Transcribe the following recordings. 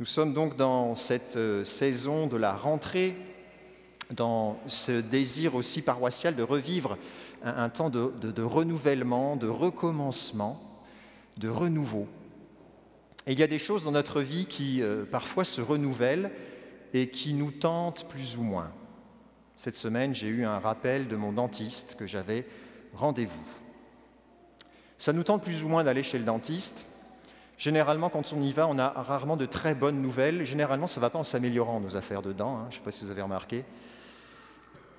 Nous sommes donc dans cette euh, saison de la rentrée, dans ce désir aussi paroissial de revivre un, temps de, renouvellement, de recommencement, de renouveau. Et il y a des choses dans notre vie qui euh, parfois se renouvellent et qui nous tentent plus ou moins. Cette semaine, j'ai eu un rappel de mon dentiste que j'avais rendez-vous. Ça nous tente plus ou moins d'aller chez le dentiste, Généralement, quand on y va, on a rarement de très bonnes nouvelles. Généralement, ça ne va pas en s'améliorant, nos affaires de dents. Hein. Je ne sais pas si vous avez remarqué.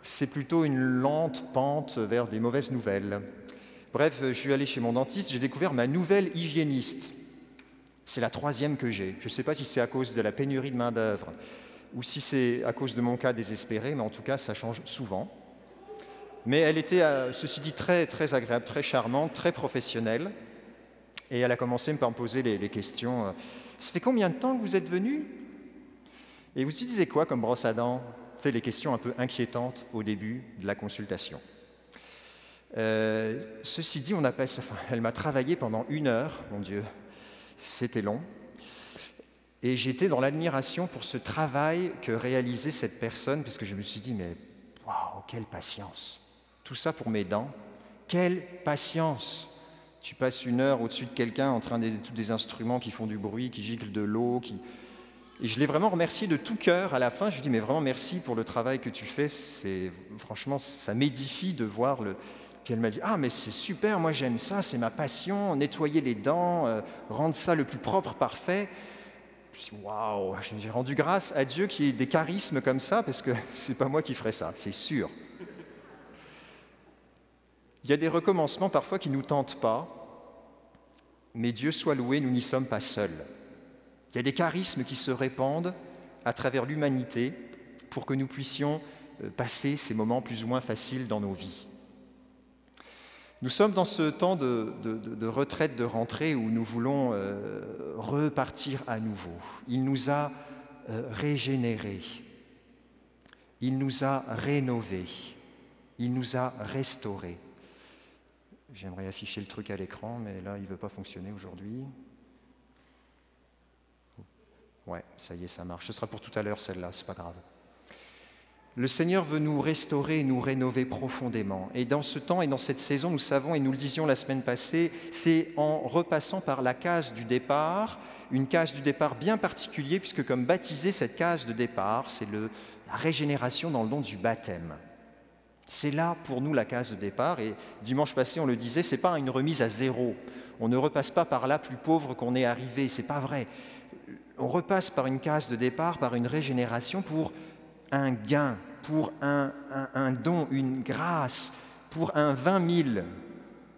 C'est plutôt une lente pente vers des mauvaises nouvelles. Bref, je suis allé chez mon dentiste, j'ai découvert ma nouvelle hygiéniste. C'est la troisième que j'ai. Je ne sais pas si c'est à cause de la pénurie de main-d'œuvre ou si c'est à cause de mon cas désespéré, mais en tout cas, ça change souvent. Mais elle était, euh, ceci dit, très, très agréable, très charmante, très professionnelle. Et elle a commencé par me poser les, questions. Euh, ça fait combien de temps que vous êtes venu? Et vous utilisez quoi comme brosse à dents? C'est les questions un peu inquiétantes au début de la consultation. Euh, ceci dit, on a enfin, elle m'a travaillé pendant une heure, mon Dieu, c'était long. Et j'étais dans l'admiration pour ce travail que réalisait cette personne, parce que je me suis dit, mais waouh, quelle patience Tout ça pour mes dents, quelle patience tu passes une heure au-dessus de quelqu'un en train de tous des instruments qui font du bruit, qui giclent de l'eau, qui... Et je l'ai vraiment remercié de tout cœur à la fin. Je lui dis mais vraiment merci pour le travail que tu fais. C'est franchement ça m'édifie de voir le. Puis elle m'a dit ah mais c'est super, moi j'aime ça, c'est ma passion, nettoyer les dents, euh, rendre ça le plus propre, parfait. Waouh, j'ai rendu grâce à Dieu qui ait des charismes comme ça parce que c'est pas moi qui ferais ça, c'est sûr. Il y a des recommencements parfois qui ne nous tentent pas, mais Dieu soit loué, nous n'y sommes pas seuls. Il y a des charismes qui se répandent à travers l'humanité pour que nous puissions euh, passer ces moments plus ou moins faciles dans nos vies. Nous sommes dans ce temps de, retraite, de rentrée où nous voulons euh, repartir à nouveau. Il nous a euh, régénérés, il nous a rénovés, il nous a restaurés. J'aimerais afficher le truc à l'écran, mais là, il ne veut pas fonctionner aujourd'hui. Ouais, ça y est, ça marche. Ce sera pour tout à l'heure, celle-là, c'est pas grave. Le Seigneur veut nous restaurer et nous rénover profondément. Et dans ce temps et dans cette saison, nous savons, et nous le disions la semaine passée, c'est en repassant par la case du départ, une case du départ bien particulière, puisque comme baptisé, cette case de départ, c'est la régénération dans le don du baptême. C'est là pour nous la case de départ et dimanche passé on le disait, ce n'est pas une remise à zéro. On ne repasse pas par là plus pauvre qu'on est arrivé, c'est pas vrai. On repasse par une case de départ, par une régénération pour un gain, pour un, don, une grâce, pour un 20 000.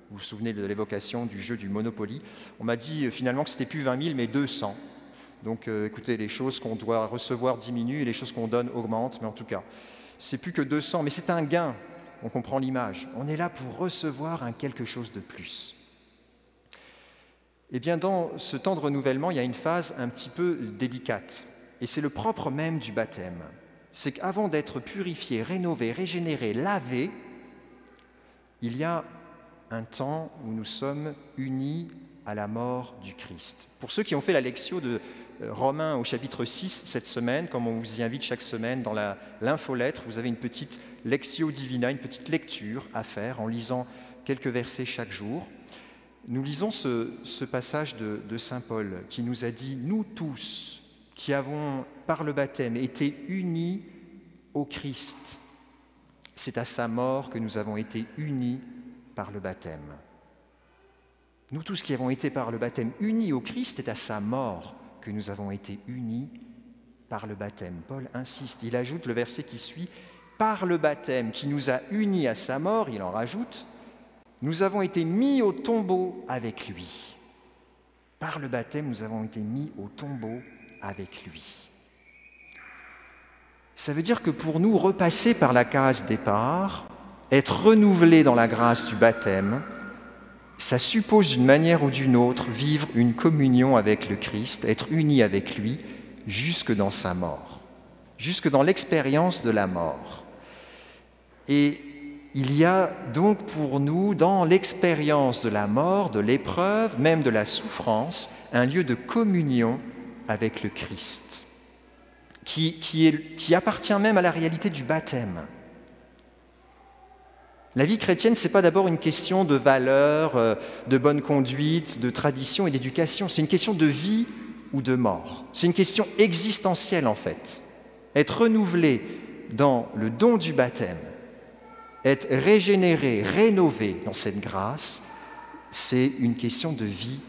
Vous vous souvenez de l'évocation du jeu du Monopoly? On m'a dit euh, finalement que c'était plus 20 000 mais 200. Donc euh, écoutez, les choses qu'on doit recevoir diminuent et les choses qu'on donne augmentent, mais en tout cas, c'est plus que 200, mais c'est un gain. On comprend l'image. On est là pour recevoir un quelque chose de plus. Eh bien, dans ce temps de renouvellement, il y a une phase un petit peu délicate. Et c'est le propre même du baptême. C'est qu'avant d'être purifié, rénové, régénéré, lavé, il y a un temps où nous sommes unis à la mort du Christ. Pour ceux qui ont fait la lecture de Romains au chapitre 6 cette semaine, comme on vous y invite chaque semaine dans l'infolettre, vous avez une petite lectio divina, une petite lecture à faire en lisant quelques versets chaque jour. Nous lisons ce, passage de, de Saint Paul qui nous a dit, nous tous qui avons par le baptême été unis au Christ, c'est à sa mort que nous avons été unis par le baptême. Nous tous qui avons été par le baptême unis au Christ, c'est à sa mort que nous avons été unis par le baptême. Paul insiste, il ajoute le verset qui suit, par le baptême qui nous a unis à sa mort, il en rajoute, nous avons été mis au tombeau avec lui. Par le baptême, nous avons été mis au tombeau avec lui. Ça veut dire que pour nous, repasser par la case départ, être renouvelé dans la grâce du baptême, ça suppose d'une manière ou d'une autre vivre une communion avec le Christ, être uni avec lui jusque dans sa mort, jusque dans l'expérience de la mort. Et il y a donc pour nous, dans l'expérience de la mort, de l'épreuve, même de la souffrance, un lieu de communion avec le Christ, qui, qui appartient même à la réalité du baptême. La vie chrétienne, ce n'est pas d'abord une question de valeur, euh, de bonne conduite, de tradition et d'éducation, c'est une question de vie ou de mort. C'est une question existentielle en fait. Être renouvelé dans le don du baptême, être régénéré, rénové dans cette grâce, c'est une question de vie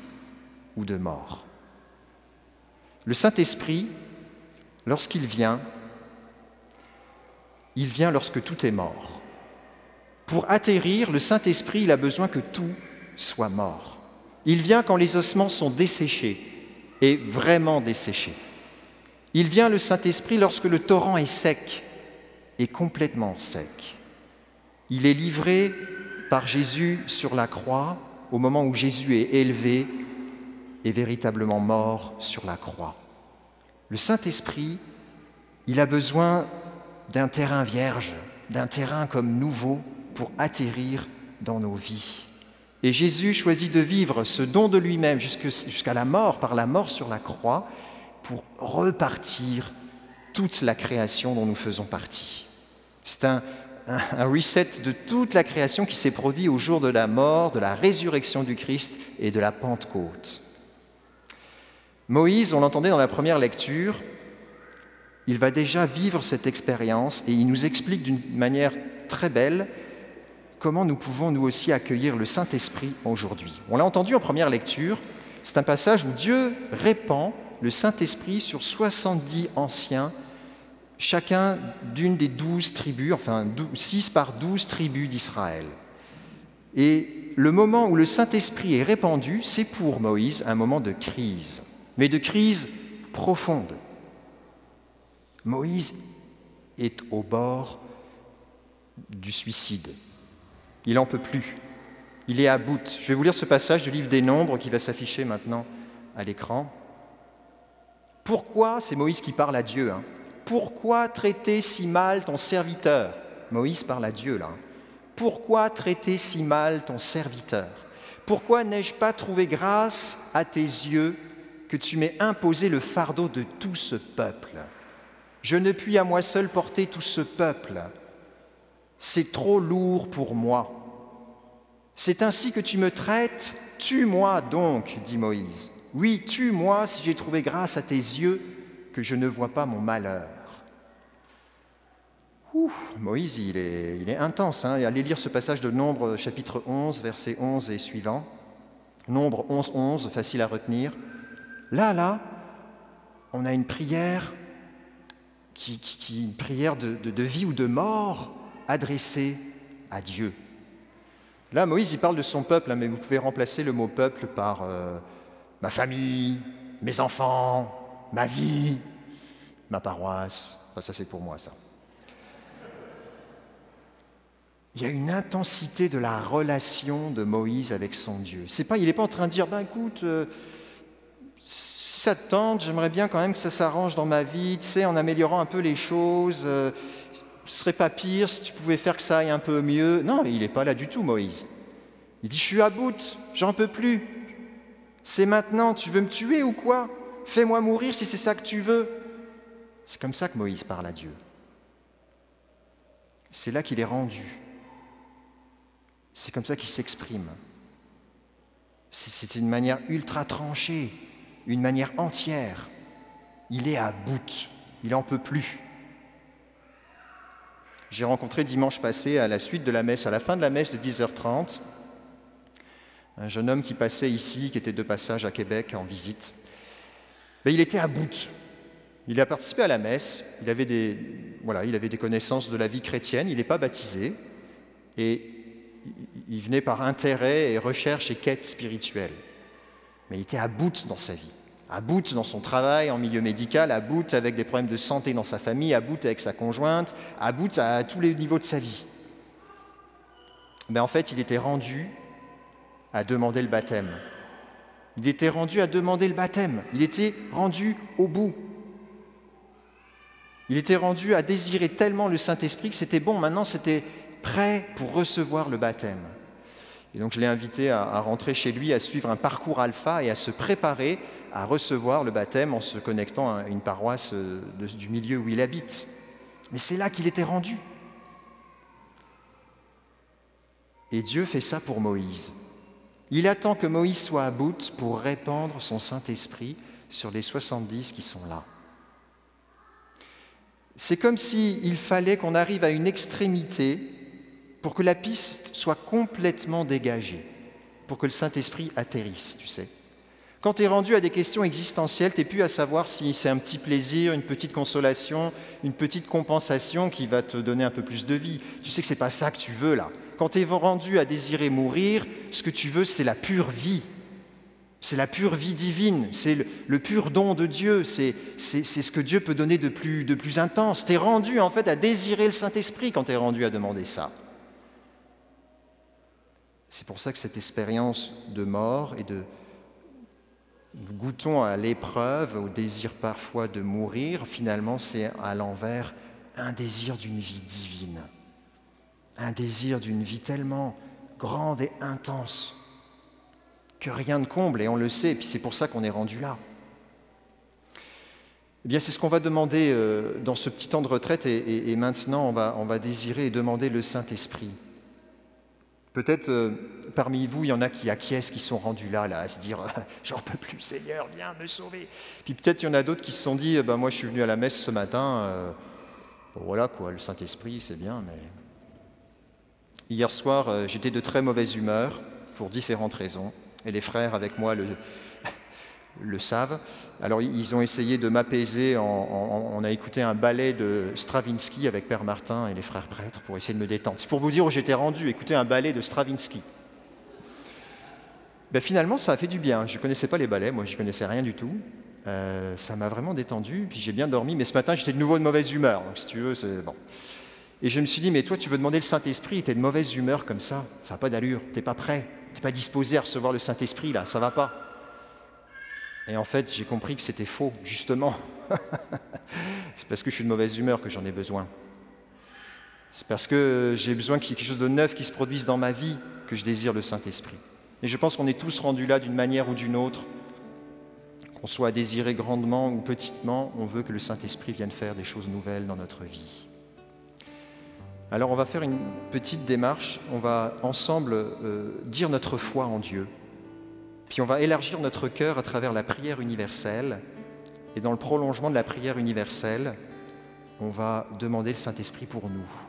ou de mort. Le Saint-Esprit, lorsqu'il vient, il vient lorsque tout est mort. Pour atterrir, le Saint-Esprit, il a besoin que tout soit mort. Il vient quand les ossements sont desséchés, et vraiment desséchés. Il vient, le Saint-Esprit, lorsque le torrent est sec, et complètement sec. Il est livré par Jésus sur la croix au moment où Jésus est élevé et véritablement mort sur la croix. Le Saint-Esprit, il a besoin d'un terrain vierge, d'un terrain comme nouveau, pour atterrir dans nos vies. Et Jésus choisit de vivre ce don de lui-même jusqu'à la mort, par la mort sur la croix, pour repartir toute la création dont nous faisons partie. C'est un, reset de toute la création qui s'est produit au jour de la mort, de la résurrection du Christ et de la Pentecôte. Moïse, on l'entendait dans la première lecture, il va déjà vivre cette expérience et il nous explique d'une manière très belle comment nous pouvons nous aussi accueillir le Saint-Esprit aujourd'hui. On l'a entendu en première lecture, c'est un passage où Dieu répand le Saint-Esprit sur 70 anciens, chacun d'une des douze tribus, enfin six par douze tribus d'Israël. Et le moment où le Saint-Esprit est répandu, c'est pour Moïse un moment de crise, mais de crise profonde. Moïse est au bord du suicide. Il n'en peut plus. Il est à bout. Je vais vous lire ce passage du livre des Nombres qui va s'afficher maintenant à l'écran. Pourquoi, c'est Moïse qui parle à Dieu, hein, pourquoi traiter si mal ton serviteur? Moïse parle à Dieu là. Pourquoi traiter si mal ton serviteur? Pourquoi n'ai-je pas trouvé grâce à tes yeux que tu m'aies imposé le fardeau de tout ce peuple? Je ne puis à moi seul porter tout ce peuple. C'est trop lourd pour moi. C'est ainsi que tu me traites, tue-moi donc, dit Moïse. Oui, tue-moi si j'ai trouvé grâce à tes yeux que je ne vois pas mon malheur. Moïse, il est, intense. Hein. Allez lire ce passage de Nombre chapitre 11, versets 11 et suivants. Nombre 11, 11, facile à retenir. Là, là, on a une prière qui, une prière de vie ou de mort adressée à Dieu. Là, Moïse, il parle de son peuple, hein, mais vous pouvez remplacer le mot peuple par euh, ma famille, mes enfants, ma vie, ma paroisse. ça, c'est pour moi, ça. Il y a une intensité de la relation de Moïse avec son Dieu. C'est pas, il n'est pas en train de dire, ben écoute, euh, ça te tente, j'aimerais bien quand même que ça s'arrange dans ma vie, tu sais, en améliorant un peu les choses. Euh, ce serait pas pire si tu pouvais faire que ça aille un peu mieux. Non, il n'est pas là du tout, Moïse. Il dit, je suis à bout, j'en peux plus. C'est maintenant, tu veux me tuer ou quoi? Fais-moi mourir si c'est ça que tu veux. C'est comme ça que Moïse parle à Dieu. C'est là qu'il est rendu. C'est comme ça qu'il s'exprime. C'est une manière ultra tranchée, une manière entière. Il est à bout, il n'en peut plus. J'ai rencontré dimanche passé, à la suite de la messe, à la fin de la messe de 10h30, un jeune homme qui passait ici, qui était de passage à Québec en visite. Il était à bout. Il a participé à la messe, il avait des connaissances de la vie chrétienne, il n'est pas baptisé, et il venait par intérêt et recherche et quête spirituelle. Mais il était à bout dans sa vie à bout dans son travail en milieu médical, à bout avec des problèmes de santé dans sa famille, à bout avec sa conjointe, à bout à tous les niveaux de sa vie. Mais en fait, il était rendu à demander le baptême. Il était rendu à demander le baptême. Il était rendu au bout. Il était rendu à désirer tellement le Saint-Esprit que c'était bon, maintenant c'était prêt pour recevoir le baptême. Et donc je l'ai invité à, rentrer chez lui, à suivre un parcours alpha et à se préparer à recevoir le baptême en se connectant à une paroisse euh, du milieu où il habite. Mais c'est là qu'il était rendu. Et Dieu fait ça pour Moïse. Il attend que Moïse soit à bout pour répandre son Saint-Esprit sur les 70 qui sont là. C'est comme s'il fallait qu'on arrive à une extrémité pour que la piste soit complètement dégagée, pour que le Saint-Esprit atterrisse, tu sais. Quand tu es rendu à des questions existentielles, tu n'es plus à savoir si c'est un petit plaisir, une petite consolation, une petite compensation qui va te donner un peu plus de vie. Tu sais que ce n'est pas ça que tu veux là. Quand tu es rendu à désirer mourir, ce que tu veux, c'est la pure vie. C'est la pure vie divine, c'est le, pur don de Dieu, c'est ce que Dieu peut donner de plus, de plus intense. Tu es rendu en fait à désirer le Saint-Esprit quand tu es rendu à demander ça. C'est pour ça que cette expérience de mort et de goûtons à l'épreuve, au désir parfois de mourir, finalement c'est à l'envers un désir d'une vie divine, un désir d'une vie tellement grande et intense que rien ne comble, et on le sait, et puis c'est pour ça qu'on est rendu là. Eh bien, c'est ce qu'on va demander euh, dans ce petit temps de retraite, et, maintenant on va, on va désirer et demander le Saint-Esprit. Peut-être euh, parmi vous, il y en a qui acquiescent, qui sont rendus là, là à se dire J'en peux plus, Seigneur, viens me sauver. Puis peut-être il y en a d'autres qui se sont dit ben, Moi, je suis venu à la messe ce matin. Euh, voilà, quoi, le Saint-Esprit, c'est bien, mais. Hier soir, euh, j'étais de très mauvaise humeur pour différentes raisons. Et les frères avec moi le, le savent. Alors ils ont essayé de m'apaiser, on a écouté un ballet de Stravinsky avec Père Martin et les frères prêtres pour essayer de me détendre. C'est pour vous dire où j'étais rendu, écouter un ballet de Stravinsky. Ben, finalement, ça a fait du bien. Je ne connaissais pas les ballets, moi je ne connaissais rien du tout. Euh, ça m'a vraiment détendu, puis j'ai bien dormi, mais ce matin j'étais de nouveau de mauvaise humeur, donc si tu veux, c'est bon. Et je me suis dit, mais toi tu veux demander le Saint-Esprit, tu es de mauvaise humeur comme ça, ça n'a pas d'allure, tu n'es pas prêt, tu n'es pas disposé à recevoir le Saint-Esprit là, ça va pas. Et en fait, j'ai compris que c'était faux, justement. c'est parce que je suis de mauvaise humeur que j'en ai besoin. C'est parce que j'ai besoin qu'il y ait quelque chose de neuf qui se produise dans ma vie que je désire le Saint-Esprit. Et je pense qu'on est tous rendus là d'une manière ou d'une autre. Qu'on soit désiré grandement ou petitement, on veut que le Saint-Esprit vienne faire des choses nouvelles dans notre vie. Alors on va faire une petite démarche, on va ensemble euh, dire notre foi en Dieu. Puis on va élargir notre cœur à travers la prière universelle. Et dans le prolongement de la prière universelle, on va demander le Saint-Esprit pour nous.